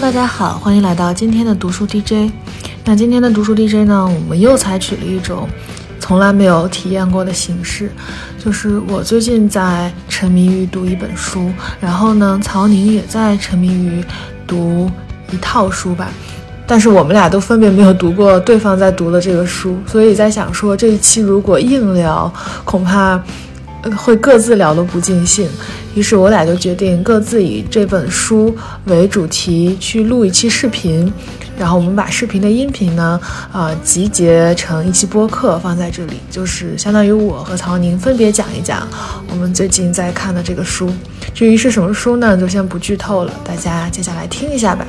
大家好，欢迎来到今天的读书 DJ。那今天的读书 DJ 呢，我们又采取了一种从来没有体验过的形式，就是我最近在沉迷于读一本书，然后呢，曹宁也在沉迷于读一套书吧。但是我们俩都分别没有读过对方在读的这个书，所以在想说这一期如果硬聊，恐怕会各自聊得不尽兴。于是我俩就决定各自以这本书为主题去录一期视频，然后我们把视频的音频呢，啊集结成一期播客放在这里，就是相当于我和曹宁分别讲一讲我们最近在看的这个书。至于是什么书呢，就先不剧透了，大家接下来听一下吧。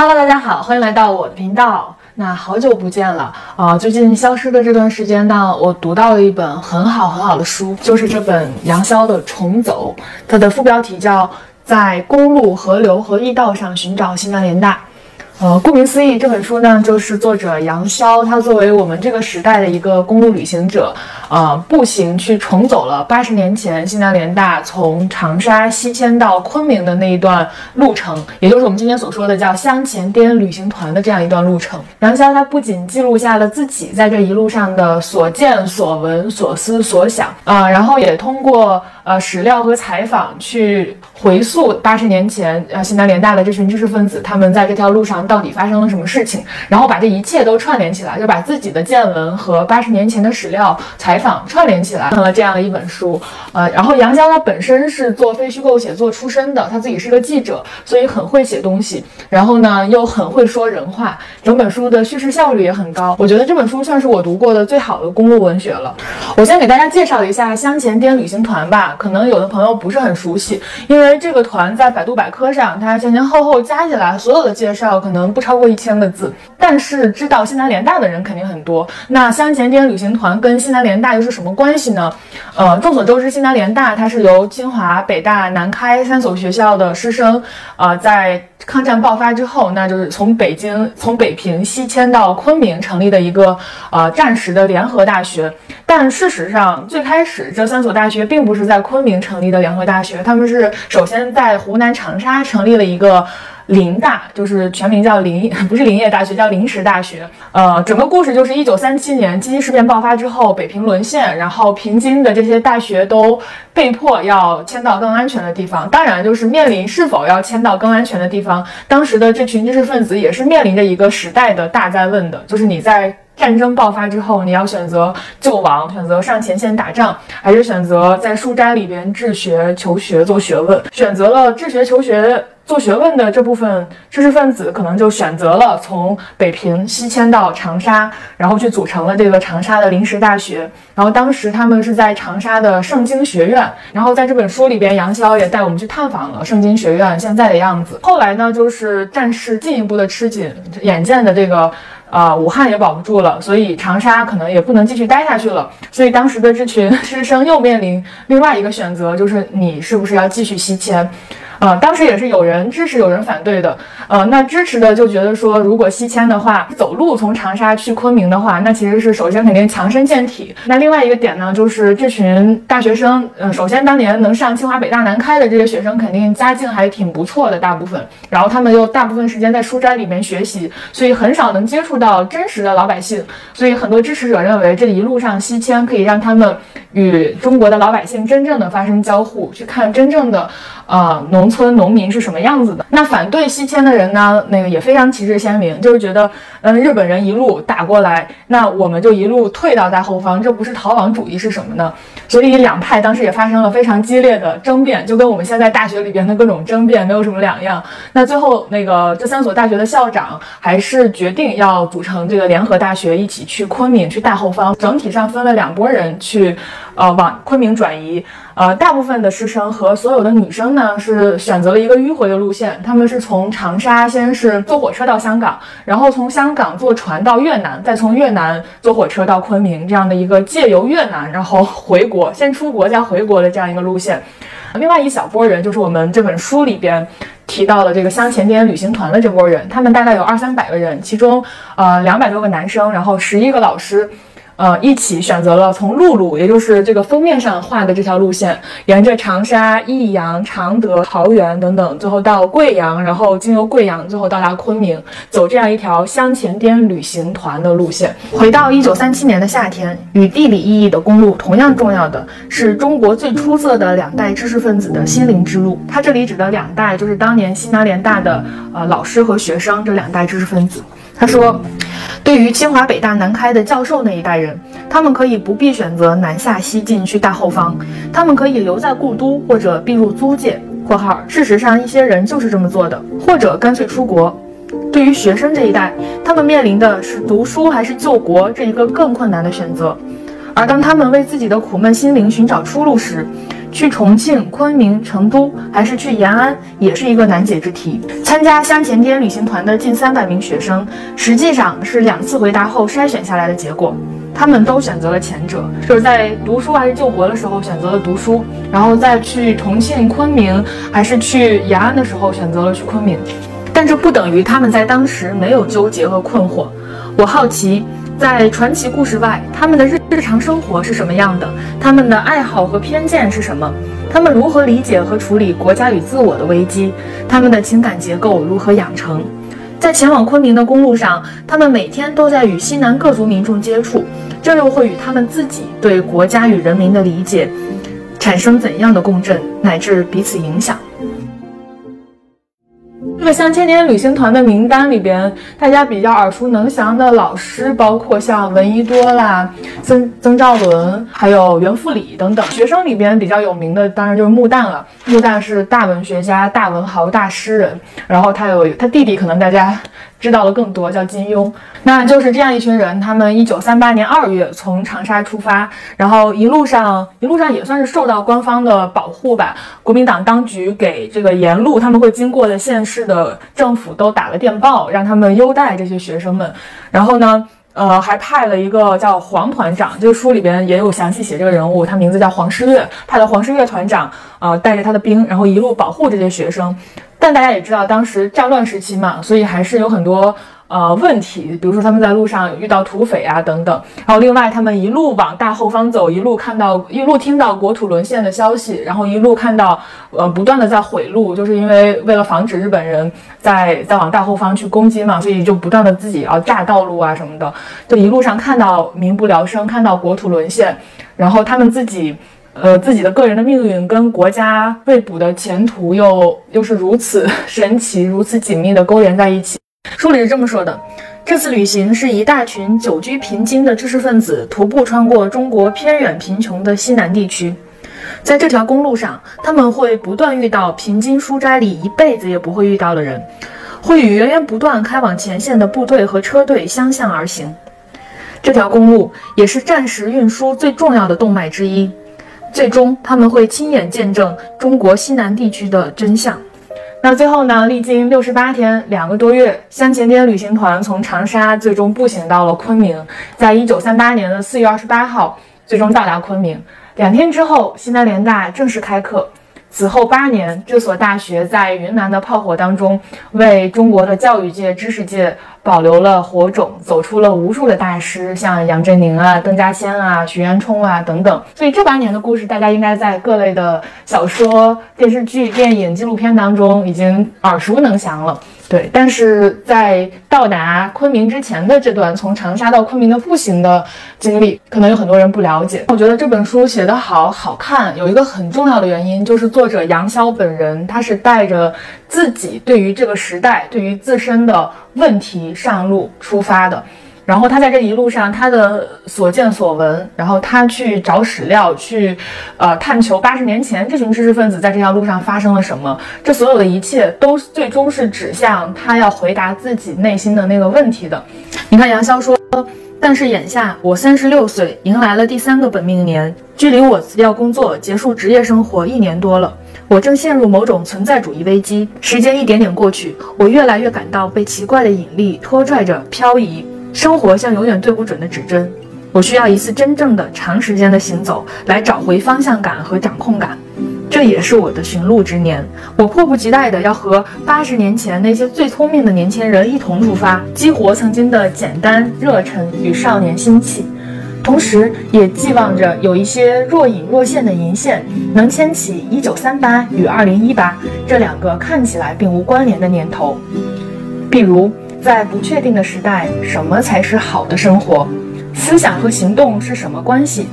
Hello，大家好，欢迎来到我的频道。那好久不见了啊！最近消失的这段时间呢，我读到了一本很好很好的书，就是这本杨潇的《重走》，它的副标题叫《在公路、河流和驿道上寻找西南联大》。呃，顾名思义，这本书呢，就是作者杨潇，他作为我们这个时代的一个公路旅行者，呃，步行去重走了八十年前西南联大从长沙西迁到昆明的那一段路程，也就是我们今天所说的叫湘黔滇旅行团的这样一段路程。杨潇他不仅记录下了自己在这一路上的所见所闻所思所想，啊，然后也通过呃史料和采访去回溯八十年前呃西南联大的这群知识分子他们在这条路上。到底发生了什么事情？然后把这一切都串联起来，就把自己的见闻和八十年前的史料采访串联起来，成了这样的一本书。呃，然后杨绛他本身是做非虚构写作出身的，他自己是个记者，所以很会写东西。然后呢，又很会说人话，整本书的叙事效率也很高。我觉得这本书算是我读过的最好的公路文学了。我先给大家介绍一下湘黔滇旅行团吧，可能有的朋友不是很熟悉，因为这个团在百度百科上，它前前后后加起来所有的介绍可能。能不超过一千个字，但是知道西南联大的人肯定很多。那湘黔滇旅行团跟西南联大又是什么关系呢？呃，众所周知，西南联大它是由清华、北大、南开三所学校的师生，呃，在抗战爆发之后，那就是从北京、从北平西迁到昆明成立的一个呃战时的联合大学。但事实上，最开始这三所大学并不是在昆明成立的联合大学，他们是首先在湖南长沙成立了一个。林大就是全名叫林，不是林业大学，叫临时大学。呃，整个故事就是一九三七年七七事变爆发之后，北平沦陷，然后平津的这些大学都被迫要迁到更安全的地方。当然，就是面临是否要迁到更安全的地方，当时的这群知识分子也是面临着一个时代的大灾问的，就是你在战争爆发之后，你要选择救亡，选择上前线打仗，还是选择在书斋里边治学求学做学问？选择了治学求学。做学问的这部分知识分子，可能就选择了从北平西迁到长沙，然后去组成了这个长沙的临时大学。然后当时他们是在长沙的圣经学院。然后在这本书里边，杨潇也带我们去探访了圣经学院现在的样子。后来呢，就是战事进一步的吃紧，眼见的这个呃武汉也保不住了，所以长沙可能也不能继续待下去了。所以当时的这群师生又面临另外一个选择，就是你是不是要继续西迁？呃，当时也是有人支持，有人反对的。呃，那支持的就觉得说，如果西迁的话，走路从长沙去昆明的话，那其实是首先肯定强身健体。那另外一个点呢，就是这群大学生，呃，首先当年能上清华、北大、南开的这些学生，肯定家境还挺不错的，大部分。然后他们又大部分时间在书斋里面学习，所以很少能接触到真实的老百姓。所以很多支持者认为，这一路上西迁可以让他们与中国的老百姓真正的发生交互，去看真正的。呃，农村农民是什么样子的？那反对西迁的人呢？那个也非常旗帜鲜明，就是觉得，嗯，日本人一路打过来，那我们就一路退到大后方，这不是逃亡主义是什么呢？所以两派当时也发生了非常激烈的争辩，就跟我们现在大学里边的各种争辩没有什么两样。那最后，那个这三所大学的校长还是决定要组成这个联合大学，一起去昆明，去大后方，整体上分了两拨人去。呃往昆明转移。呃，大部分的师生和所有的女生呢是选择了一个迂回的路线，他们是从长沙先是坐火车到香港，然后从香港坐船到越南，再从越南坐火车到昆明，这样的一个借由越南然后回国，先出国再回国的这样一个路线。另外一小波人就是我们这本书里边提到了这个香前滇旅行团的这波人，他们大概有二三百个人，其中呃两百多个男生，然后十一个老师。呃，一起选择了从陆路，也就是这个封面上画的这条路线，沿着长沙、益阳、常德、桃源等等，最后到贵阳，然后经由贵阳，最后到达昆明，走这样一条湘黔滇旅行团的路线。回到一九三七年的夏天，与地理意义的公路同样重要的是中国最出色的两代知识分子的心灵之路。他这里指的两代，就是当年西南联大的呃老师和学生这两代知识分子。他说。对于清华、北大、南开的教授那一代人，他们可以不必选择南下西进去大后方，他们可以留在故都或者避入租界（括号事实上一些人就是这么做的），或者干脆出国。对于学生这一代，他们面临的是读书还是救国这一个更困难的选择。而当他们为自己的苦闷心灵寻找出路时，去重庆、昆明、成都，还是去延安，也是一个难解之题。参加湘黔滇旅行团的近三百名学生，实际上是两次回答后筛选下来的结果。他们都选择了前者，就是在读书还是救国的时候选择了读书，然后再去重庆、昆明还是去延安的时候选择了去昆明。但这不等于他们在当时没有纠结和困惑。我好奇。在传奇故事外，他们的日日常生活是什么样的？他们的爱好和偏见是什么？他们如何理解和处理国家与自我的危机？他们的情感结构如何养成？在前往昆明的公路上，他们每天都在与西南各族民众接触，这又会与他们自己对国家与人民的理解产生怎样的共振，乃至彼此影响？这个像千年旅行团的名单里边，大家比较耳熟能详的老师，包括像闻一多啦、曾曾兆伦，还有袁复礼等等。学生里边比较有名的，当然就是穆旦了。穆旦是大文学家、大文豪、大诗人，然后他有他弟弟，可能大家。知道了更多，叫金庸。那就是这样一群人，他们一九三八年二月从长沙出发，然后一路上一路上也算是受到官方的保护吧。国民党当局给这个沿路他们会经过的县市的政府都打了电报，让他们优待这些学生们。然后呢，呃，还派了一个叫黄团长，这个书里边也有详细写这个人物，他名字叫黄世岳，派了黄世岳团长，呃，带着他的兵，然后一路保护这些学生。但大家也知道，当时战乱时期嘛，所以还是有很多呃问题，比如说他们在路上遇到土匪啊等等。然后另外，他们一路往大后方走，一路看到一路听到国土沦陷的消息，然后一路看到呃不断的在毁路，就是因为为了防止日本人在在往大后方去攻击嘛，所以就不断的自己要炸道路啊什么的。就一路上看到民不聊生，看到国土沦陷，然后他们自己。呃，自己的个人的命运跟国家未卜的前途又又是如此神奇、如此紧密的勾连在一起。书里是这么说的：这次旅行是一大群久居平津的知识分子徒步穿过中国偏远贫穷的西南地区，在这条公路上，他们会不断遇到平津书斋里一辈子也不会遇到的人，会与源源不断开往前线的部队和车队相向而行。这条公路也是战时运输最重要的动脉之一。最终，他们会亲眼见证中国西南地区的真相。那最后呢？历经六十八天，两个多月，湘黔滇旅行团从长沙最终步行到了昆明，在一九三八年的四月二十八号，最终到达昆明。两天之后，西南联大正式开课。此后八年，这所大学在云南的炮火当中，为中国的教育界、知识界。保留了火种，走出了无数的大师，像杨振宁啊、邓稼先啊、徐元冲啊等等。所以这八年的故事，大家应该在各类的小说、电视剧、电影、纪录片当中已经耳熟能详了。对，但是在到达昆明之前的这段从长沙到昆明的步行的经历，可能有很多人不了解。我觉得这本书写得好好看，有一个很重要的原因，就是作者杨潇本人，他是带着自己对于这个时代、对于自身的问题上路出发的。然后他在这一路上，他的所见所闻，然后他去找史料，去，呃，探求八十年前这群知识分子在这条路上发生了什么。这所有的一切都最终是指向他要回答自己内心的那个问题的。你看杨潇说，但是眼下我三十六岁，迎来了第三个本命年，距离我辞掉工作、结束职业生活一年多了，我正陷入某种存在主义危机。时间一点点过去，我越来越感到被奇怪的引力拖拽着漂移，生活像永远对不准的指针。我需要一次真正的长时间的行走，来找回方向感和掌控感。这也是我的寻路之年，我迫不及待的要和八十年前那些最聪明的年轻人一同出发，激活曾经的简单、热忱与少年心气，同时也寄望着有一些若隐若现的银线，能牵起一九三八与二零一八这两个看起来并无关联的年头。比如，在不确定的时代，什么才是好的生活？思想和行动是什么关系？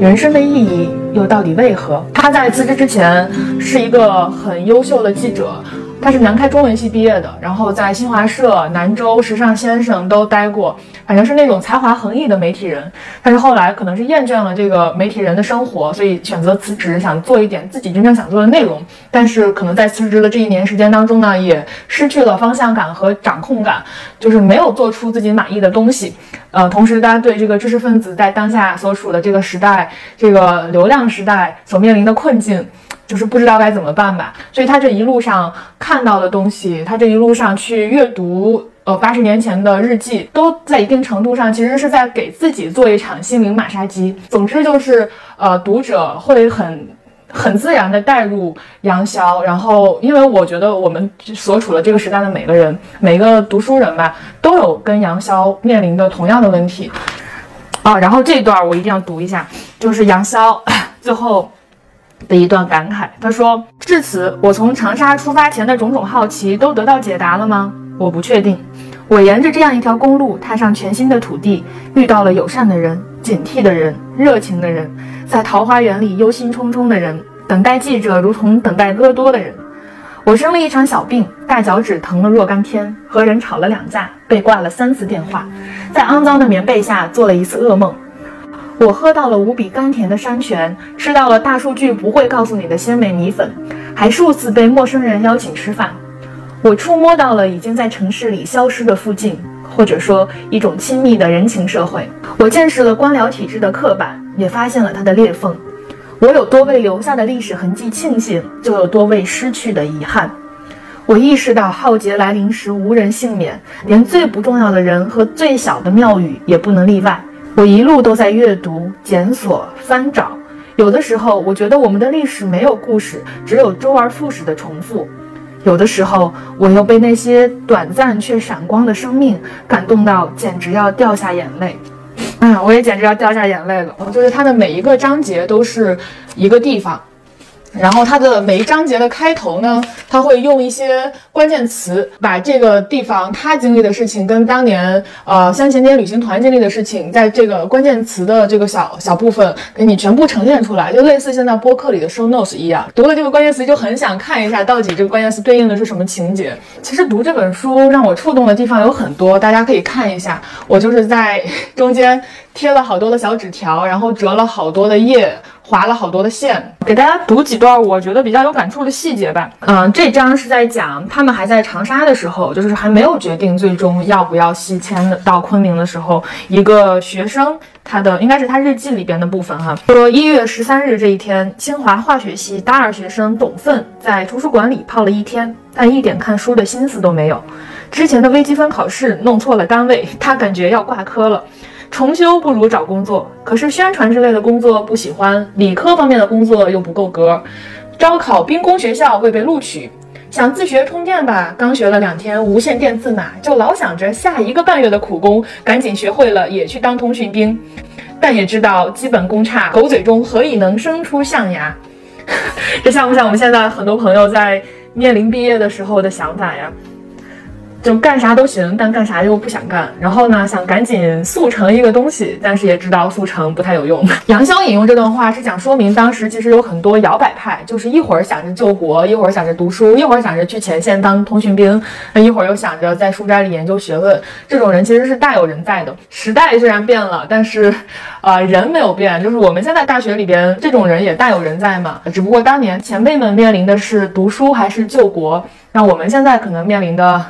人生的意义又到底为何？他在辞职之前是一个很优秀的记者。他是南开中文系毕业的，然后在新华社、南州、时尚先生都待过，反正是那种才华横溢的媒体人。但是后来可能是厌倦了这个媒体人的生活，所以选择辞职，想做一点自己真正想做的内容。但是可能在辞职的这一年时间当中呢，也失去了方向感和掌控感，就是没有做出自己满意的东西。呃，同时大家对这个知识分子在当下所处的这个时代，这个流量时代所面临的困境。就是不知道该怎么办吧，所以他这一路上看到的东西，他这一路上去阅读，呃，八十年前的日记，都在一定程度上其实是在给自己做一场心灵马杀鸡。总之就是，呃，读者会很很自然的带入杨逍，然后因为我觉得我们所处的这个时代的每个人，每个读书人吧，都有跟杨逍面临的同样的问题啊。然后这段我一定要读一下，就是杨逍 最后。的一段感慨，他说：“至此，我从长沙出发前的种种好奇都得到解答了吗？我不确定。我沿着这样一条公路，踏上全新的土地，遇到了友善的人、警惕的人、热情的人，在桃花源里忧心忡忡的人，等待记者如同等待戈多的人。我生了一场小病，大脚趾疼了若干天，和人吵了两架，被挂了三次电话，在肮脏的棉被下做了一次噩梦。”我喝到了无比甘甜的山泉，吃到了大数据不会告诉你的鲜美米粉，还数次被陌生人邀请吃饭。我触摸到了已经在城市里消失的附近，或者说一种亲密的人情社会。我见识了官僚体制的刻板，也发现了它的裂缝。我有多为留下的历史痕迹庆幸，就有多为失去的遗憾。我意识到浩劫来临时无人幸免，连最不重要的人和最小的庙宇也不能例外。我一路都在阅读、检索、翻找，有的时候我觉得我们的历史没有故事，只有周而复始的重复；有的时候我又被那些短暂却闪光的生命感动到，简直要掉下眼泪。嗯，我也简直要掉下眼泪了。就是它的每一个章节都是一个地方。然后它的每一章节的开头呢，他会用一些关键词，把这个地方他经历的事情跟当年呃三前天旅行团经历的事情，在这个关键词的这个小小部分给你全部呈现出来，就类似现在播客里的 show notes 一样。读了这个关键词就很想看一下，到底这个关键词对应的是什么情节。其实读这本书让我触动的地方有很多，大家可以看一下。我就是在中间贴了好多的小纸条，然后折了好多的页。划了好多的线，给大家读几段我觉得比较有感触的细节吧。嗯，这章是在讲他们还在长沙的时候，就是还没有决定最终要不要西迁的到昆明的时候，一个学生他的应该是他日记里边的部分哈，说一月十三日这一天，清华化学系大二学生董奋在图书馆里泡了一天，但一点看书的心思都没有。之前的微积分考试弄错了单位，他感觉要挂科了。重修不如找工作，可是宣传之类的工作不喜欢，理科方面的工作又不够格。招考兵工学校未被录取，想自学充电吧，刚学了两天无线电字码，就老想着下一个半月的苦工，赶紧学会了也去当通讯兵。但也知道基本功差，狗嘴中何以能生出象牙？这像不像我们现在很多朋友在面临毕业的时候的想法呀？就干啥都行，但干啥又不想干。然后呢，想赶紧速成一个东西，但是也知道速成不太有用。杨逍引用这段话是想说明，当时其实有很多摇摆派，就是一会儿想着救国，一会儿想着读书，一会儿想着去前线当通讯兵，那一会儿又想着在书斋里研究学问。这种人其实是大有人在的。时代虽然变了，但是，呃，人没有变。就是我们现在大学里边这种人也大有人在嘛。只不过当年前辈们面临的是读书还是救国，那我们现在可能面临的。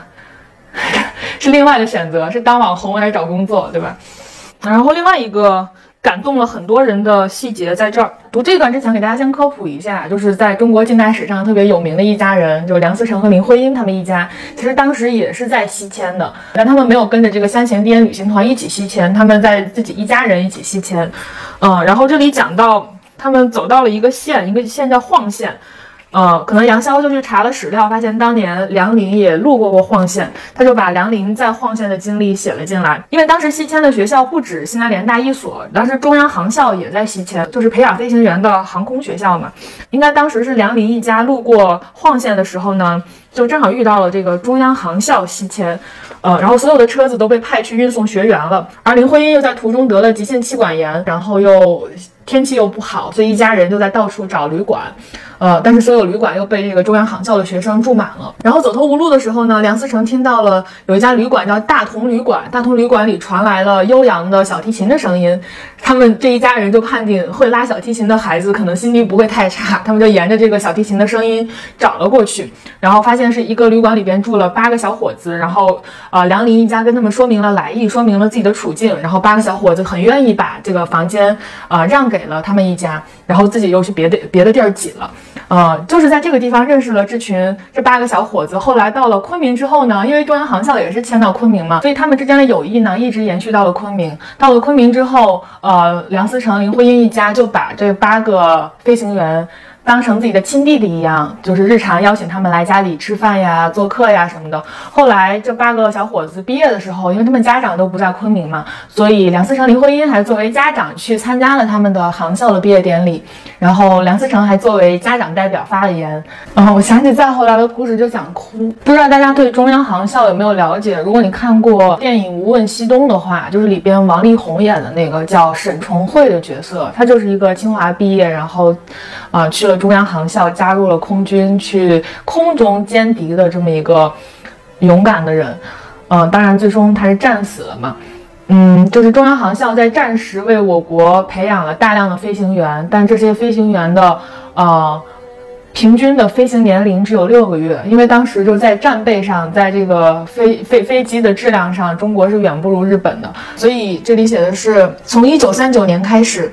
是另外的选择，是当网红还是找工作，对吧？然后另外一个。感动了很多人的细节在这儿。读这段之前，给大家先科普一下，就是在中国近代史上特别有名的一家人，就是梁思成和林徽因他们一家。其实当时也是在西迁的，但他们没有跟着这个香前滇旅行团一起西迁，他们在自己一家人一起西迁。嗯，然后这里讲到他们走到了一个县，一个县叫晃县。呃，可能杨逍就去查了史料，发现当年梁林也路过过晃县，他就把梁林在晃县的经历写了进来。因为当时西迁的学校不止西南联大一所，当时中央航校也在西迁，就是培养飞行员的航空学校嘛。应该当时是梁林一家路过晃县的时候呢，就正好遇到了这个中央航校西迁，呃，然后所有的车子都被派去运送学员了，而林徽因又在途中得了急性气管炎，然后又。天气又不好，所以一家人就在到处找旅馆，呃，但是所有旅馆又被这个中央航校的学生住满了。然后走投无路的时候呢，梁思成听到了有一家旅馆叫大同旅馆，大同旅馆里传来了悠扬的小提琴的声音。他们这一家人就判定会拉小提琴的孩子可能心地不会太差，他们就沿着这个小提琴的声音找了过去，然后发现是一个旅馆里边住了八个小伙子，然后呃，梁林一家跟他们说明了来意，说明了自己的处境，然后八个小伙子很愿意把这个房间呃让给。给了他们一家，然后自己又去别的别的地儿挤了，呃，就是在这个地方认识了这群这八个小伙子。后来到了昆明之后呢，因为中央航校也是迁到昆明嘛，所以他们之间的友谊呢一直延续到了昆明。到了昆明之后，呃，梁思成、林徽因一家就把这八个飞行员。当成自己的亲弟弟一样，就是日常邀请他们来家里吃饭呀、做客呀什么的。后来这八个小伙子毕业的时候，因为他们家长都不在昆明嘛，所以梁思成、林徽因还作为家长去参加了他们的航校的毕业典礼。然后梁思成还作为家长代表发了言。嗯，我想起再后来的故事就想哭。不知道大家对中央航校有没有了解？如果你看过电影《无问西东》的话，就是里边王力宏演的那个叫沈重慧的角色，他就是一个清华毕业，然后，啊去了。中央航校加入了空军，去空中歼敌的这么一个勇敢的人，嗯，当然最终他是战死了嘛，嗯，就是中央航校在战时为我国培养了大量的飞行员，但这些飞行员的呃平均的飞行年龄只有六个月，因为当时就在战备上，在这个飞飞飞机的质量上，中国是远不如日本的，所以这里写的是从一九三九年开始。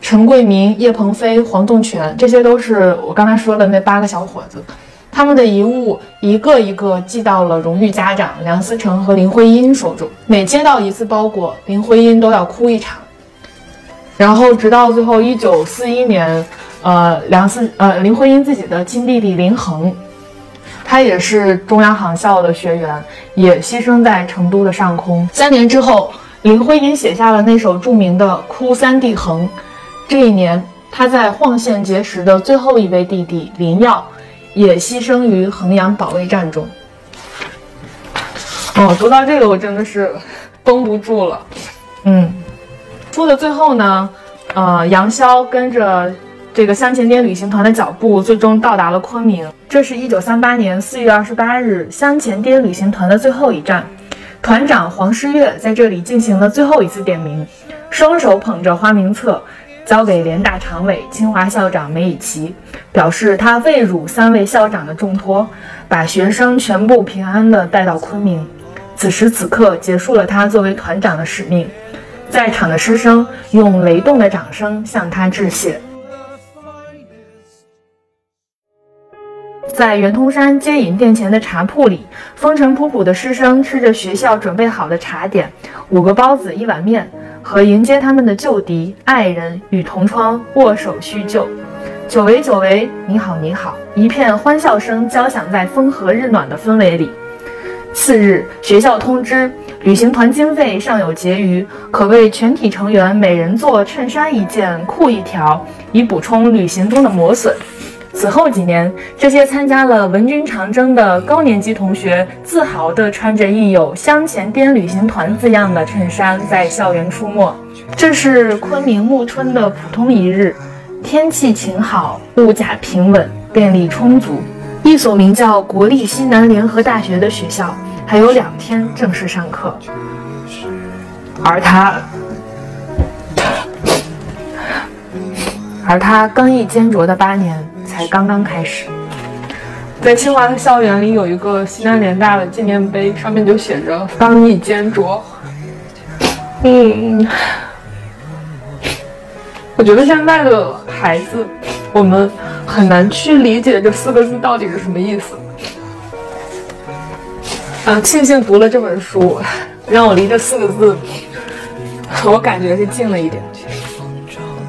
陈桂明、叶鹏飞、黄栋全，这些都是我刚才说的那八个小伙子，他们的遗物一个一个寄到了荣誉家长梁思成和林徽因手中。每接到一次包裹，林徽因都要哭一场。然后直到最后，一九四一年，呃，梁思呃林徽因自己的亲弟弟林恒，他也是中央航校的学员，也牺牲在成都的上空。三年之后，林徽因写下了那首著名的《哭三弟恒》。这一年，他在晃县结识的最后一位弟弟林耀，也牺牲于衡阳保卫战中。哦，读到这个，我真的是绷不住了。嗯，书的最后呢，呃，杨逍跟着这个香前滇旅行团的脚步，最终到达了昆明。这是一九三八年四月二十八日，香前滇旅行团的最后一站，团长黄诗月在这里进行了最后一次点名，双手捧着花名册。交给联大常委、清华校长梅贻琦，表示他未辱三位校长的重托，把学生全部平安地带到昆明。此时此刻，结束了他作为团长的使命。在场的师生用雷动的掌声向他致谢。在圆通山接引殿前的茶铺里，风尘仆仆的师生吃着学校准备好的茶点：五个包子，一碗面。和迎接他们的旧敌、爱人与同窗握手叙旧，久违久违，你好你好，一片欢笑声交响在风和日暖的氛围里。次日，学校通知，旅行团经费尚有结余，可为全体成员每人做衬衫一件、裤一条，以补充旅行中的磨损。此后几年，这些参加了文军长征的高年级同学，自豪地穿着印有“香前滇旅行团”字样的衬衫在校园出没。这是昆明暮春的普通一日，天气晴好，物价平稳，电力充足。一所名叫国立西南联合大学的学校还有两天正式上课，而他，而他刚毅坚卓的八年。才刚刚开始，在清华的校园里有一个西南联大的纪念碑，上面就写着“刚毅坚卓”。嗯，我觉得现在的孩子，我们很难去理解这四个字到底是什么意思。啊，庆幸读了这本书，让我离这四个字，我感觉是近了一点。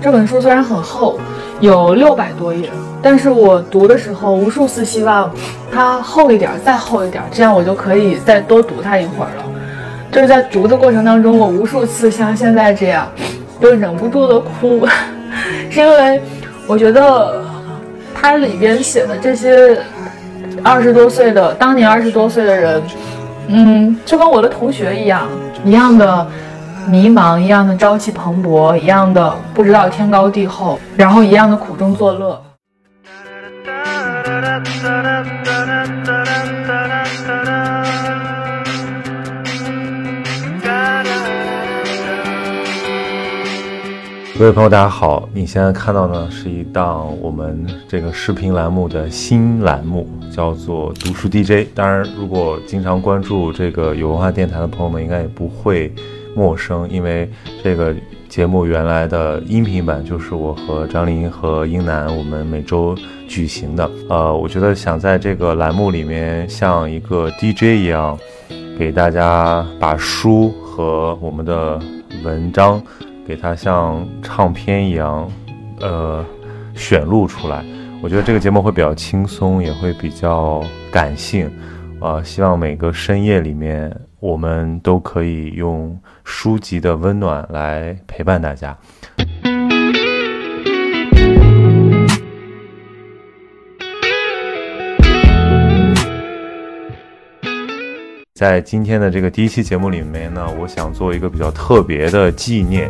这本书虽然很厚，有六百多页，但是我读的时候无数次希望它厚一点，再厚一点，这样我就可以再多读它一会儿了。就是在读的过程当中，我无数次像现在这样，就忍不住的哭，是因为我觉得它里边写的这些。二十多岁的当年，二十多岁的人，嗯，就跟我的同学一样，一样的迷茫，一样的朝气蓬勃，一样的不知道天高地厚，然后一样的苦中作乐。各位朋友，大家好！你现在看到呢，是一档我们这个视频栏目的新栏目，叫做读书 DJ。当然，如果经常关注这个有文化电台的朋友们，应该也不会陌生，因为这个节目原来的音频版就是我和张琳和英楠我们每周举行的。呃，我觉得想在这个栏目里面像一个 DJ 一样，给大家把书和我们的文章。给它像唱片一样，呃，选录出来。我觉得这个节目会比较轻松，也会比较感性。呃，希望每个深夜里面，我们都可以用书籍的温暖来陪伴大家。在今天的这个第一期节目里面呢，我想做一个比较特别的纪念，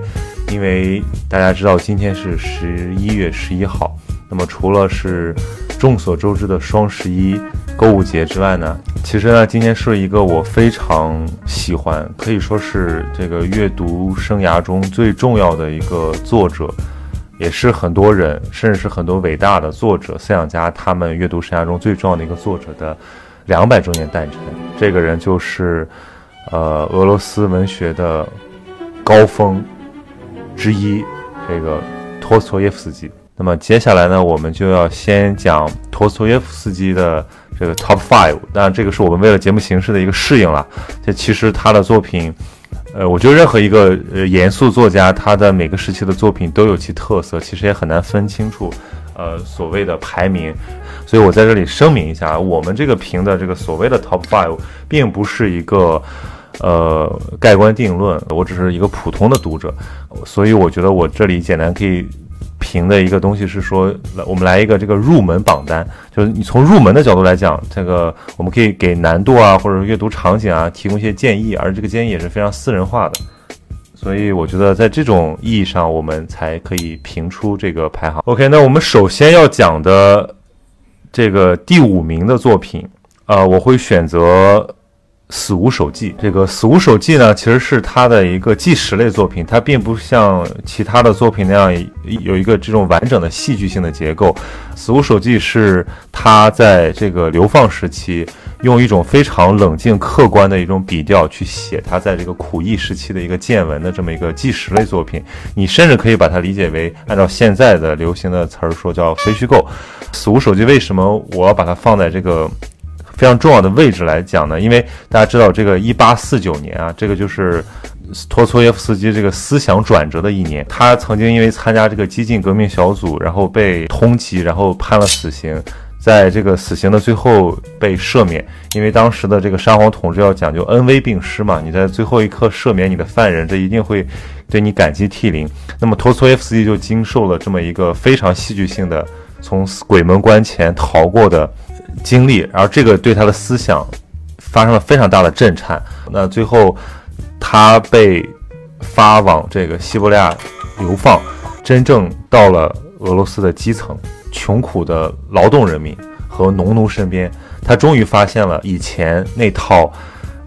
因为大家知道今天是十一月十一号，那么除了是众所周知的双十一购物节之外呢，其实呢，今天是一个我非常喜欢，可以说是这个阅读生涯中最重要的一个作者，也是很多人，甚至是很多伟大的作者、思想家他们阅读生涯中最重要的一个作者的。两百周年诞辰，这个人就是，呃，俄罗斯文学的高峰之一，这个托斯托耶夫斯基。那么接下来呢，我们就要先讲托斯托耶夫斯基的这个 Top Five。当然，这个是我们为了节目形式的一个适应了。这其实他的作品，呃，我觉得任何一个呃严肃作家，他的每个时期的作品都有其特色，其实也很难分清楚，呃，所谓的排名。所以我在这里声明一下，我们这个评的这个所谓的 top five，并不是一个呃盖棺定论，我只是一个普通的读者，所以我觉得我这里简单可以评的一个东西是说，来我们来一个这个入门榜单，就是你从入门的角度来讲，这个我们可以给难度啊或者阅读场景啊提供一些建议，而这个建议也是非常私人化的，所以我觉得在这种意义上，我们才可以评出这个排行。OK，那我们首先要讲的。这个第五名的作品，呃，我会选择《死无手记》。这个《死无手记》呢，其实是他的一个纪实类作品，它并不像其他的作品那样有一个这种完整的戏剧性的结构。《死无手记》是他在这个流放时期，用一种非常冷静客观的一种笔调去写他在这个苦役时期的一个见闻的这么一个纪实类作品。你甚至可以把它理解为，按照现在的流行的词儿说，叫非虚构。死无手记为什么我要把它放在这个非常重要的位置来讲呢？因为大家知道，这个一八四九年啊，这个就是托托耶夫斯基这个思想转折的一年。他曾经因为参加这个激进革命小组，然后被通缉，然后判了死刑，在这个死刑的最后被赦免。因为当时的这个沙皇统治要讲究恩威并施嘛，你在最后一刻赦免你的犯人，这一定会对你感激涕零。那么托托耶夫斯基就经受了这么一个非常戏剧性的。从鬼门关前逃过的经历，然后这个对他的思想发生了非常大的震颤。那最后他被发往这个西伯利亚流放，真正到了俄罗斯的基层、穷苦的劳动人民和农奴身边，他终于发现了以前那套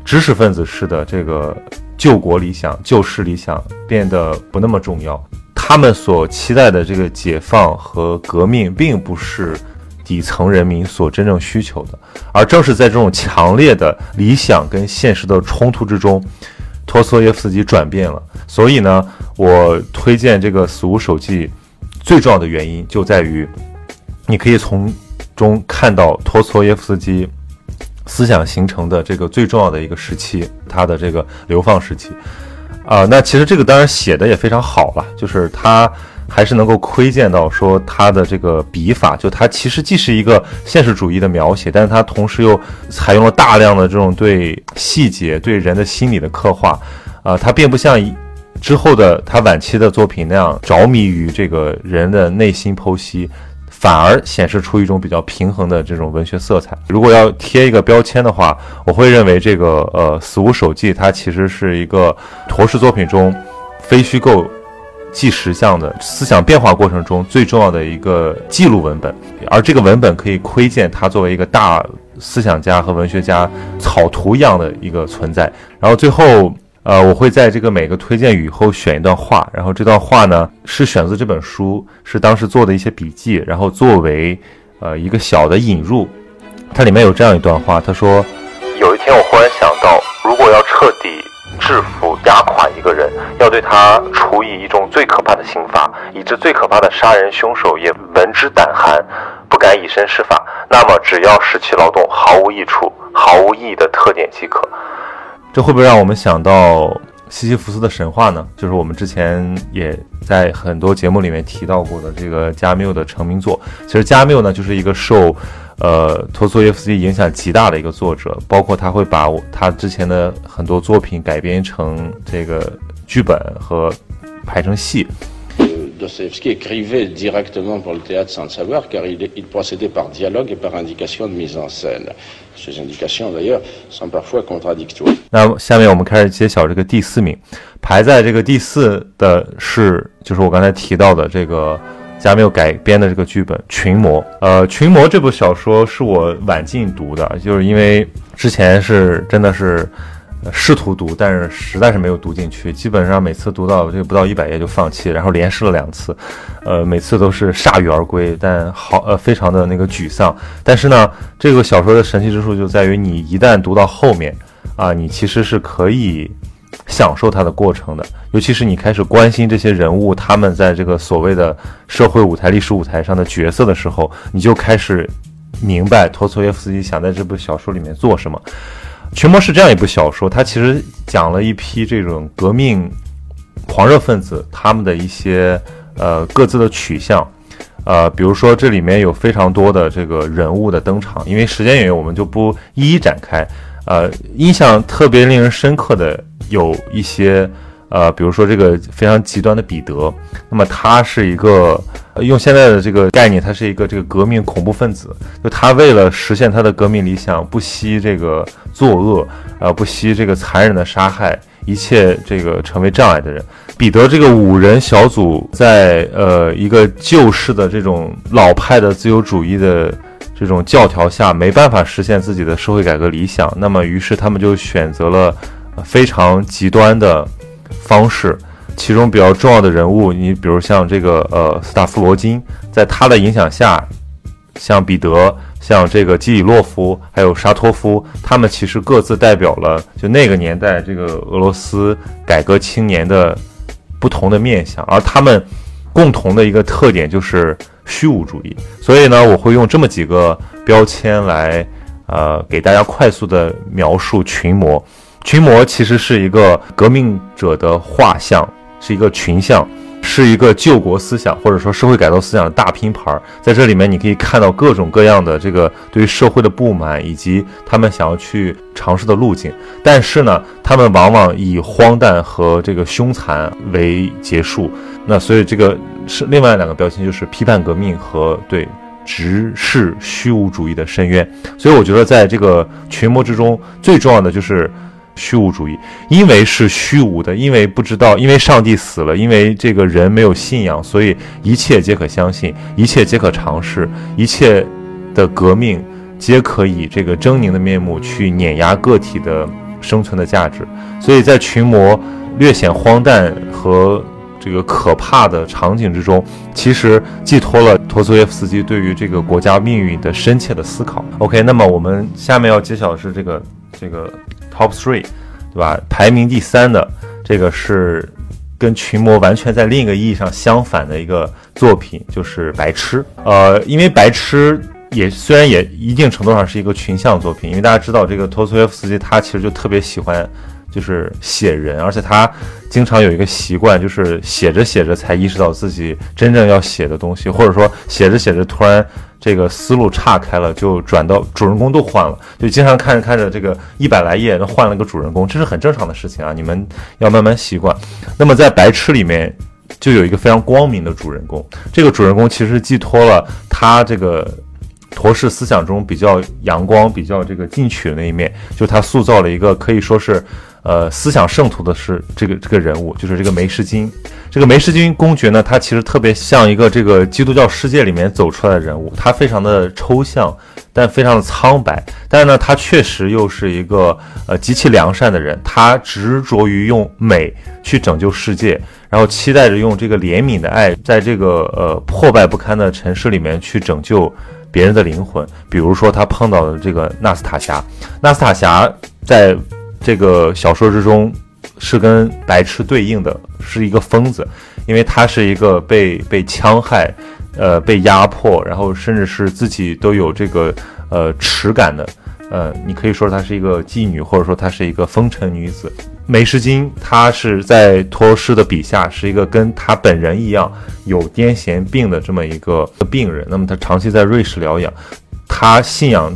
知识分子式的这个救国理想、救世理想变得不那么重要。他们所期待的这个解放和革命，并不是底层人民所真正需求的，而正是在这种强烈的理想跟现实的冲突之中，托斯托耶夫斯基转变了。所以呢，我推荐这个《死无手记》，最重要的原因就在于，你可以从中看到托斯托耶夫斯基思想形成的这个最重要的一个时期，他的这个流放时期。啊，那其实这个当然写的也非常好了，就是他还是能够窥见到说他的这个笔法，就他其实既是一个现实主义的描写，但是他同时又采用了大量的这种对细节、对人的心理的刻画。啊，他并不像之后的他晚期的作品那样着迷于这个人的内心剖析。反而显示出一种比较平衡的这种文学色彩。如果要贴一个标签的话，我会认为这个呃《死无手记》它其实是一个陀氏作品中非虚构、纪实像的思想变化过程中最重要的一个记录文本，而这个文本可以窥见他作为一个大思想家和文学家草图一样的一个存在。然后最后。呃，我会在这个每个推荐语后选一段话，然后这段话呢是选自这本书，是当时做的一些笔记，然后作为呃一个小的引入。它里面有这样一段话，他说：“有一天我忽然想到，如果要彻底制服、压垮一个人，要对他处以一种最可怕的刑罚，以致最可怕的杀人凶手也闻之胆寒，不敢以身试法，那么只要使其劳动毫无益处、毫无意义的特点即可。”这会不会让我们想到西西弗斯的神话呢？就是我们之前也在很多节目里面提到过的这个加缪的成名作。其实加缪呢，就是一个受，呃，托斯耶夫斯基影响极大的一个作者，包括他会把我他之前的很多作品改编成这个剧本和排成戏。Dostoevsky écrivait directement pour le théâtre sans le savoir, car il, il procédait par dialogue et par indication de mise en scène. Ces indications, d'ailleurs, sont parfois contradictoires. 那下面我们开始揭晓这个第四名，排在这个第四的是，就是我刚才提到的这个加缪改编的这个剧本《群魔》。呃，《群魔》这部小说是我晚近读的，就是因为之前是真的是。试图读，但是实在是没有读进去。基本上每次读到这个不到一百页就放弃，然后连试了两次，呃，每次都是铩羽而归，但好呃非常的那个沮丧。但是呢，这个小说的神奇之处就在于，你一旦读到后面啊，你其实是可以享受它的过程的。尤其是你开始关心这些人物他们在这个所谓的社会舞台、历史舞台上的角色的时候，你就开始明白托斯托耶夫斯基想在这部小说里面做什么。《群魔》是这样一部小说，它其实讲了一批这种革命狂热分子他们的一些呃各自的取向，呃，比如说这里面有非常多的这个人物的登场，因为时间原因，我们就不一一展开。呃，印象特别令人深刻的有一些。呃，比如说这个非常极端的彼得，那么他是一个用现在的这个概念，他是一个这个革命恐怖分子，就他为了实现他的革命理想，不惜这个作恶，呃，不惜这个残忍的杀害一切这个成为障碍的人。彼得这个五人小组在呃一个旧式的这种老派的自由主义的这种教条下，没办法实现自己的社会改革理想，那么于是他们就选择了非常极端的。方式，其中比较重要的人物，你比如像这个呃斯塔夫罗金，在他的影响下，像彼得、像这个基里洛夫，还有沙托夫，他们其实各自代表了就那个年代这个俄罗斯改革青年的不同的面相，而他们共同的一个特点就是虚无主义。所以呢，我会用这么几个标签来呃给大家快速的描述群魔。群魔其实是一个革命者的画像，是一个群像，是一个救国思想或者说社会改造思想的大拼盘。在这里面，你可以看到各种各样的这个对于社会的不满，以及他们想要去尝试的路径。但是呢，他们往往以荒诞和这个凶残为结束。那所以这个是另外两个标签，就是批判革命和对直视虚无主义的深渊。所以我觉得，在这个群魔之中，最重要的就是。虚无主义，因为是虚无的，因为不知道，因为上帝死了，因为这个人没有信仰，所以一切皆可相信，一切皆可尝试，一切的革命皆可以这个狰狞的面目去碾压个体的生存的价值。所以在群魔略显荒诞和这个可怕的场景之中，其实寄托了托斯耶夫斯基对于这个国家命运的深切的思考。OK，那么我们下面要揭晓的是这个这个。Top three，对吧？排名第三的这个是跟群魔完全在另一个意义上相反的一个作品，就是《白痴》。呃，因为《白痴》也虽然也一定程度上是一个群像作品，因为大家知道这个托斯托耶夫斯基他其实就特别喜欢就是写人，而且他经常有一个习惯，就是写着写着才意识到自己真正要写的东西，或者说写着写着突然。这个思路岔开了，就转到主人公都换了，就经常看着看着这个一百来页，那换了个主人公，这是很正常的事情啊，你们要慢慢习惯。那么在《白痴》里面，就有一个非常光明的主人公，这个主人公其实寄托了他这个陀氏思想中比较阳光、比较这个进取的那一面，就他塑造了一个可以说是。呃，思想圣徒的是这个这个人物，就是这个梅什金。这个梅什金公爵呢，他其实特别像一个这个基督教世界里面走出来的人物，他非常的抽象，但非常的苍白。但是呢，他确实又是一个呃极其良善的人，他执着于用美去拯救世界，然后期待着用这个怜悯的爱，在这个呃破败不堪的城市里面去拯救别人的灵魂。比如说，他碰到的这个纳斯塔霞，纳斯塔霞在。这个小说之中是跟白痴对应的，是一个疯子，因为他是一个被被戕害，呃，被压迫，然后甚至是自己都有这个呃耻感的，呃，你可以说她是一个妓女，或者说她是一个风尘女子。梅什金她是在托斯的笔下是一个跟她本人一样有癫痫病的这么一个病人，那么他长期在瑞士疗养，他信仰。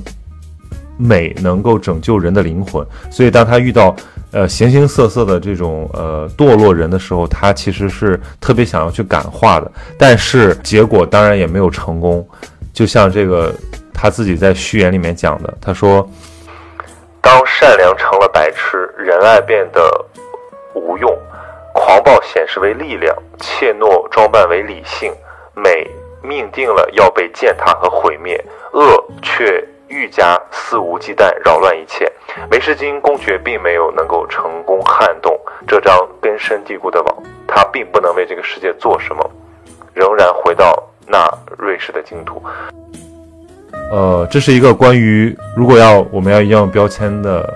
美能够拯救人的灵魂，所以当他遇到呃形形色色的这种呃堕落人的时候，他其实是特别想要去感化的，但是结果当然也没有成功。就像这个他自己在序言里面讲的，他说：“当善良成了白痴，仁爱变得无用，狂暴显示为力量，怯懦装扮为理性，美命定了要被践踏和毁灭，恶却。”愈加肆无忌惮，扰乱一切。梅什金公爵并没有能够成功撼动这张根深蒂固的网，他并不能为这个世界做什么，仍然回到那瑞士的净土。呃，这是一个关于如果要我们要用标签的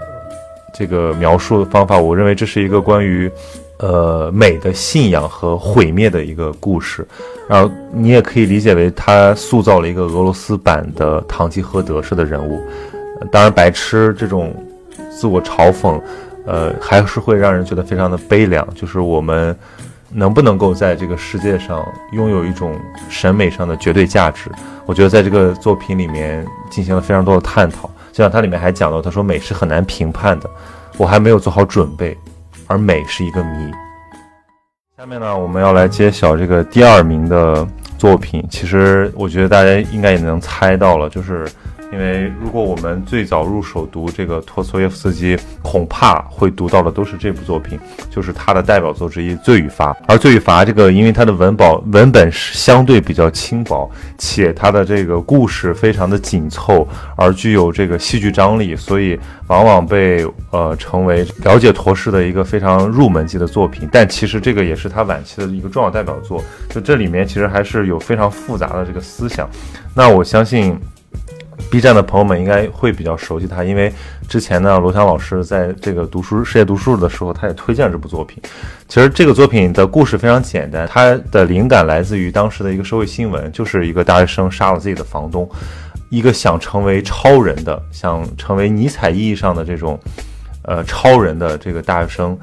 这个描述的方法，我认为这是一个关于。呃，美的信仰和毁灭的一个故事，然后你也可以理解为他塑造了一个俄罗斯版的唐吉诃德式的人物。当然，白痴这种自我嘲讽，呃，还是会让人觉得非常的悲凉。就是我们能不能够在这个世界上拥有一种审美上的绝对价值？我觉得在这个作品里面进行了非常多的探讨。就像它里面还讲到，他说美是很难评判的，我还没有做好准备。而美是一个谜。下面呢，我们要来揭晓这个第二名的作品。其实，我觉得大家应该也能猜到了，就是。因为如果我们最早入手读这个托斯托耶夫斯基，恐怕会读到的都是这部作品，就是他的代表作之一《罪与罚》。而《罪与罚》这个，因为它的文保文本是相对比较轻薄，且它的这个故事非常的紧凑，而具有这个戏剧张力，所以往往被呃成为了解陀氏的一个非常入门级的作品。但其实这个也是他晚期的一个重要代表作。就这里面其实还是有非常复杂的这个思想。那我相信。B 站的朋友们应该会比较熟悉他，因为之前呢，罗翔老师在这个读书世界读书的时候，他也推荐了这部作品。其实这个作品的故事非常简单，它的灵感来自于当时的一个社会新闻，就是一个大学生杀了自己的房东，一个想成为超人的，想成为尼采意义上的这种呃超人的这个大学生，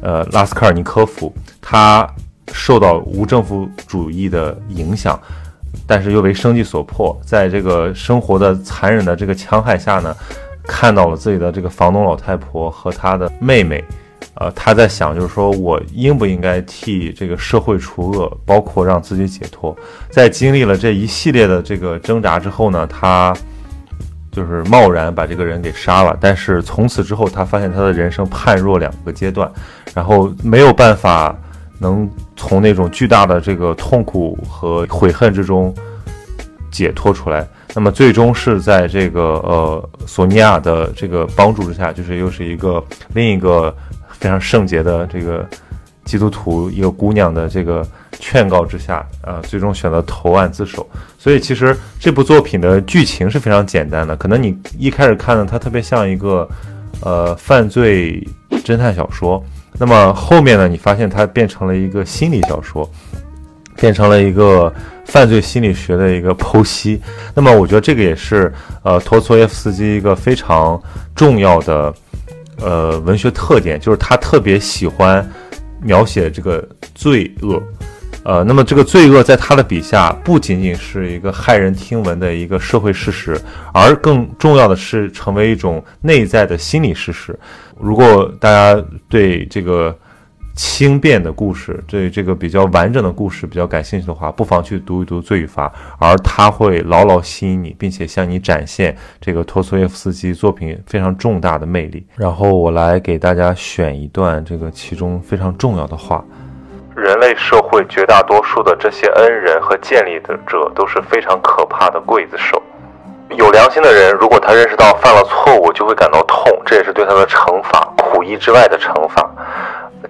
呃拉斯科尔尼科夫，他受到无政府主义的影响。但是又为生计所迫，在这个生活的残忍的这个戕害下呢，看到了自己的这个房东老太婆和他的妹妹，呃，他在想，就是说我应不应该替这个社会除恶，包括让自己解脱。在经历了这一系列的这个挣扎之后呢，他就是贸然把这个人给杀了。但是从此之后，他发现他的人生判若两个阶段，然后没有办法。能从那种巨大的这个痛苦和悔恨之中解脱出来，那么最终是在这个呃索尼娅的这个帮助之下，就是又是一个另一个非常圣洁的这个基督徒一个姑娘的这个劝告之下，啊，最终选择投案自首。所以其实这部作品的剧情是非常简单的，可能你一开始看呢，它特别像一个呃犯罪。侦探小说。那么后面呢，你发现它变成了一个心理小说，变成了一个犯罪心理学的一个剖析。那么我觉得这个也是呃托托耶夫斯基一个非常重要的呃文学特点，就是他特别喜欢描写这个罪恶。呃，那么这个罪恶在他的笔下不仅仅是一个骇人听闻的一个社会事实，而更重要的是成为一种内在的心理事实。如果大家对这个轻便的故事，对这个比较完整的故事比较感兴趣的话，不妨去读一读《罪与罚》，而它会牢牢吸引你，并且向你展现这个托索耶夫斯基作品非常重大的魅力。然后我来给大家选一段这个其中非常重要的话。人类社会绝大多数的这些恩人和建立的者都是非常可怕的刽子手。有良心的人，如果他认识到犯了错误，就会感到痛，这也是对他的惩罚，苦役之外的惩罚。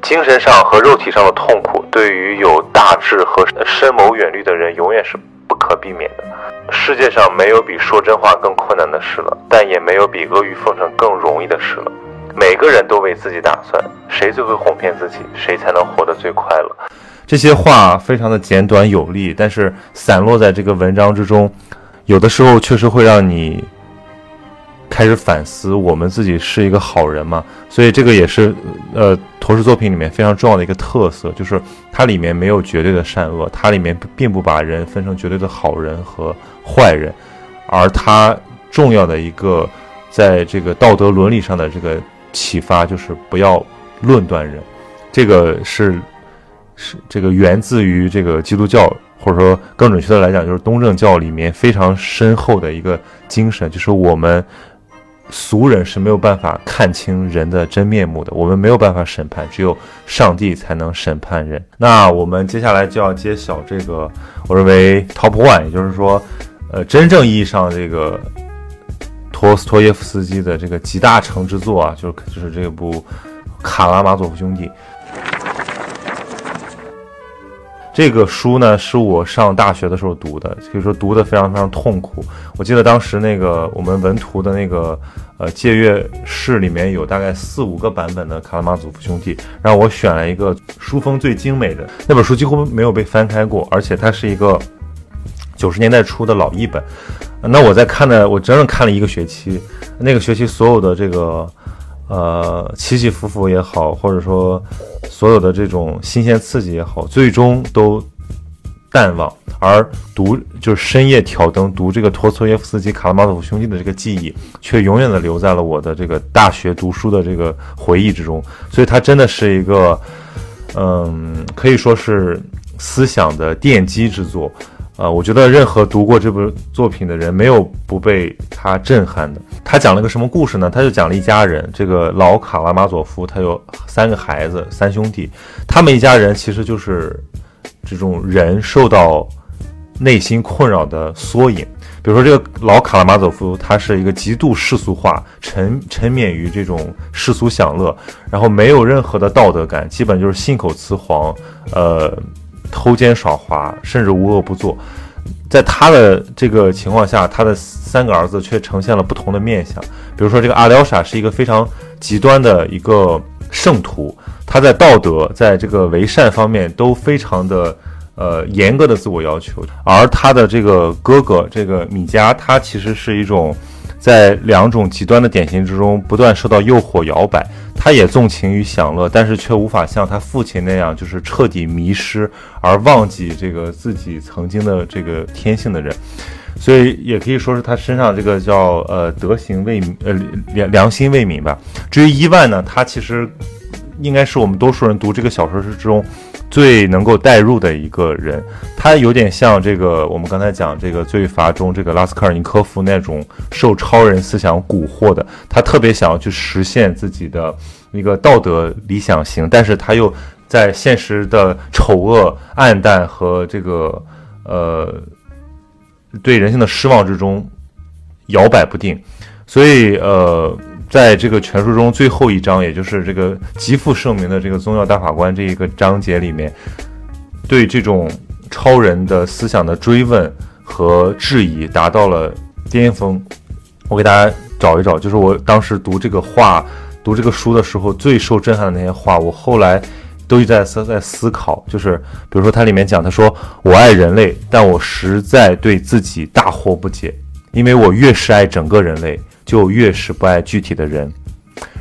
精神上和肉体上的痛苦，对于有大志和深谋远虑的人，永远是不可避免的。世界上没有比说真话更困难的事了，但也没有比阿谀奉承更容易的事了。每个人都为自己打算，谁最会哄骗自己，谁才能活得最快乐。这些话非常的简短有力，但是散落在这个文章之中，有的时候确实会让你开始反思：我们自己是一个好人吗？所以这个也是呃，陀氏作品里面非常重要的一个特色，就是它里面没有绝对的善恶，它里面并不把人分成绝对的好人和坏人，而它重要的一个在这个道德伦理上的这个。启发就是不要论断人，这个是是这个源自于这个基督教，或者说更准确的来讲，就是东正教里面非常深厚的一个精神，就是我们俗人是没有办法看清人的真面目的，我们没有办法审判，只有上帝才能审判人。那我们接下来就要揭晓这个，我认为 top one，也就是说，呃，真正意义上这个。托斯托耶夫斯基的这个集大成之作啊，就是就是这部《卡拉马佐夫兄弟》。这个书呢，是我上大学的时候读的，可以说读的非常非常痛苦。我记得当时那个我们文图的那个呃借阅室里面有大概四五个版本的《卡拉马佐夫兄弟》，然后我选了一个书封最精美的那本书，几乎没有被翻开过，而且它是一个九十年代初的老译本。那我在看的，我整整看了一个学期，那个学期所有的这个，呃，起起伏伏也好，或者说所有的这种新鲜刺激也好，最终都淡忘，而读就是深夜挑灯读这个托斯耶夫斯基《卡拉马佐夫兄弟》的这个记忆，却永远的留在了我的这个大学读书的这个回忆之中。所以它真的是一个，嗯，可以说是思想的奠基之作。呃，我觉得任何读过这部作品的人，没有不被他震撼的。他讲了个什么故事呢？他就讲了一家人，这个老卡拉马佐夫，他有三个孩子，三兄弟，他们一家人其实就是这种人受到内心困扰的缩影。比如说，这个老卡拉马佐夫，他是一个极度世俗化，沉沉湎于这种世俗享乐，然后没有任何的道德感，基本就是信口雌黄，呃。偷奸耍滑，甚至无恶不作，在他的这个情况下，他的三个儿子却呈现了不同的面相。比如说，这个阿廖沙是一个非常极端的一个圣徒，他在道德，在这个为善方面都非常的呃严格的自我要求。而他的这个哥哥，这个米迦，他其实是一种在两种极端的典型之中不断受到诱惑摇摆。他也纵情于享乐，但是却无法像他父亲那样，就是彻底迷失而忘记这个自己曾经的这个天性的人，所以也可以说是他身上这个叫呃德行未呃良良心未泯吧。至于伊万呢，他其实应该是我们多数人读这个小说之中。最能够代入的一个人，他有点像这个我们刚才讲这个《罪罚》中这个拉斯科尔尼科夫那种受超人思想蛊惑的，他特别想要去实现自己的一个道德理想型，但是他又在现实的丑恶、暗淡和这个呃对人性的失望之中摇摆不定，所以呃。在这个全书中最后一章，也就是这个极负盛名的这个宗教大法官这一个章节里面，对这种超人的思想的追问和质疑达到了巅峰。我给大家找一找，就是我当时读这个话读这个书的时候最受震撼的那些话，我后来都一直在思在思考，就是比如说它里面讲，他说我爱人类，但我实在对自己大惑不解，因为我越是爱整个人类，就越是不爱具体的人。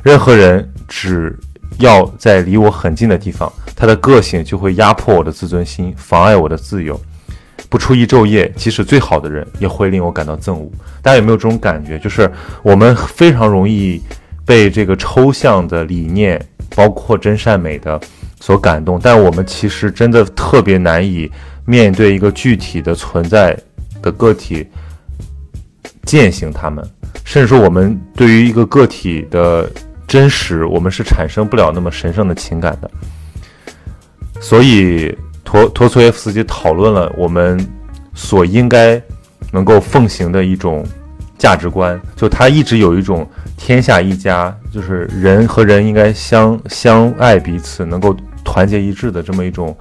任何人只要在离我很近的地方，他的个性就会压迫我的自尊心，妨碍我的自由。不出一昼夜，即使最好的人也会令我感到憎恶。大家有没有这种感觉？就是我们非常容易被这个抽象的理念，包括真善美的所感动，但我们其实真的特别难以面对一个具体的存在的个体，践行他们。甚至说，我们对于一个个体的真实，我们是产生不了那么神圣的情感的。所以。托托崔耶夫斯基讨论了我们所应该能够奉行的一种价值观，就他一直有一种天下一家，就是人和人应该相相爱彼此，能够团结一致的这么一种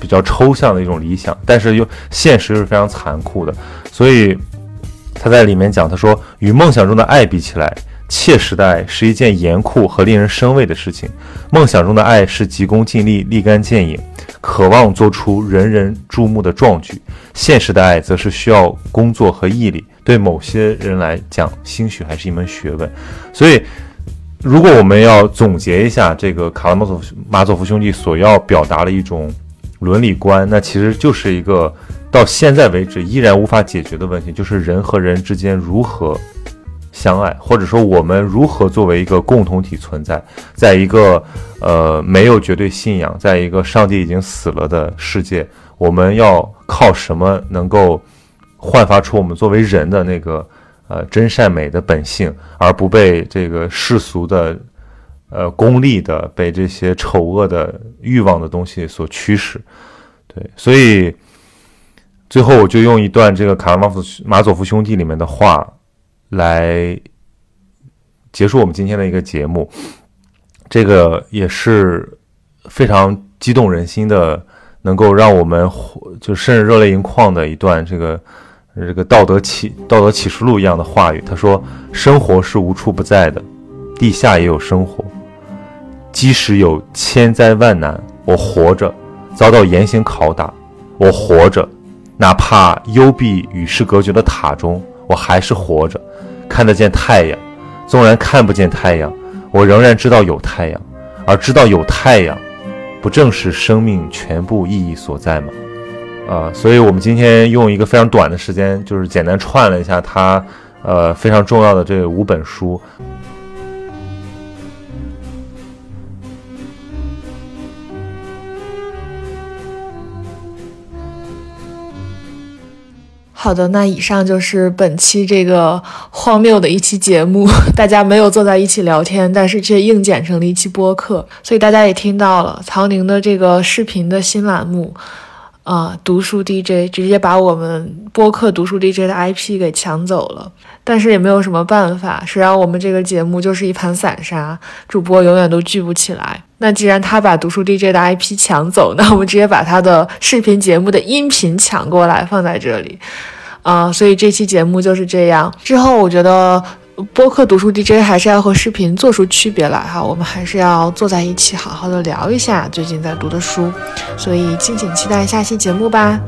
比较抽象的一种理想，但是又现实是非常残酷的。所以他在里面讲，他说与梦想中的爱比起来，切实的爱是一件严酷和令人生畏的事情。梦想中的爱是急功近利、立竿见影。渴望做出人人注目的壮举，现实的爱则是需要工作和毅力。对某些人来讲，兴许还是一门学问。所以，如果我们要总结一下这个卡拉马佐夫马佐夫兄弟所要表达的一种伦理观，那其实就是一个到现在为止依然无法解决的问题，就是人和人之间如何。相爱，或者说我们如何作为一个共同体存在，在一个呃没有绝对信仰，在一个上帝已经死了的世界，我们要靠什么能够焕发出我们作为人的那个呃真善美的本性，而不被这个世俗的呃功利的、被这些丑恶的欲望的东西所驱使？对，所以最后我就用一段这个卡拉马夫马佐夫兄弟里面的话。来结束我们今天的一个节目，这个也是非常激动人心的，能够让我们就甚至热泪盈眶的一段这个这个道德启道德启示录一样的话语。他说：“生活是无处不在的，地下也有生活。即使有千灾万难，我活着，遭到严刑拷打，我活着，哪怕幽闭与世隔绝的塔中，我还是活着。”看得见太阳，纵然看不见太阳，我仍然知道有太阳，而知道有太阳，不正是生命全部意义所在吗？啊，所以我们今天用一个非常短的时间，就是简单串了一下他，呃，非常重要的这五本书。好的，那以上就是本期这个荒谬的一期节目。大家没有坐在一起聊天，但是却硬剪成了一期播客，所以大家也听到了曹宁的这个视频的新栏目。啊，读书 DJ 直接把我们播客读书 DJ 的 IP 给抢走了，但是也没有什么办法，谁让我们这个节目就是一盘散沙，主播永远都聚不起来。那既然他把读书 DJ 的 IP 抢走，那我们直接把他的视频节目的音频抢过来放在这里，啊，所以这期节目就是这样。之后我觉得。播客读书 DJ 还是要和视频做出区别来哈，我们还是要坐在一起好好的聊一下最近在读的书，所以敬请期待下期节目吧。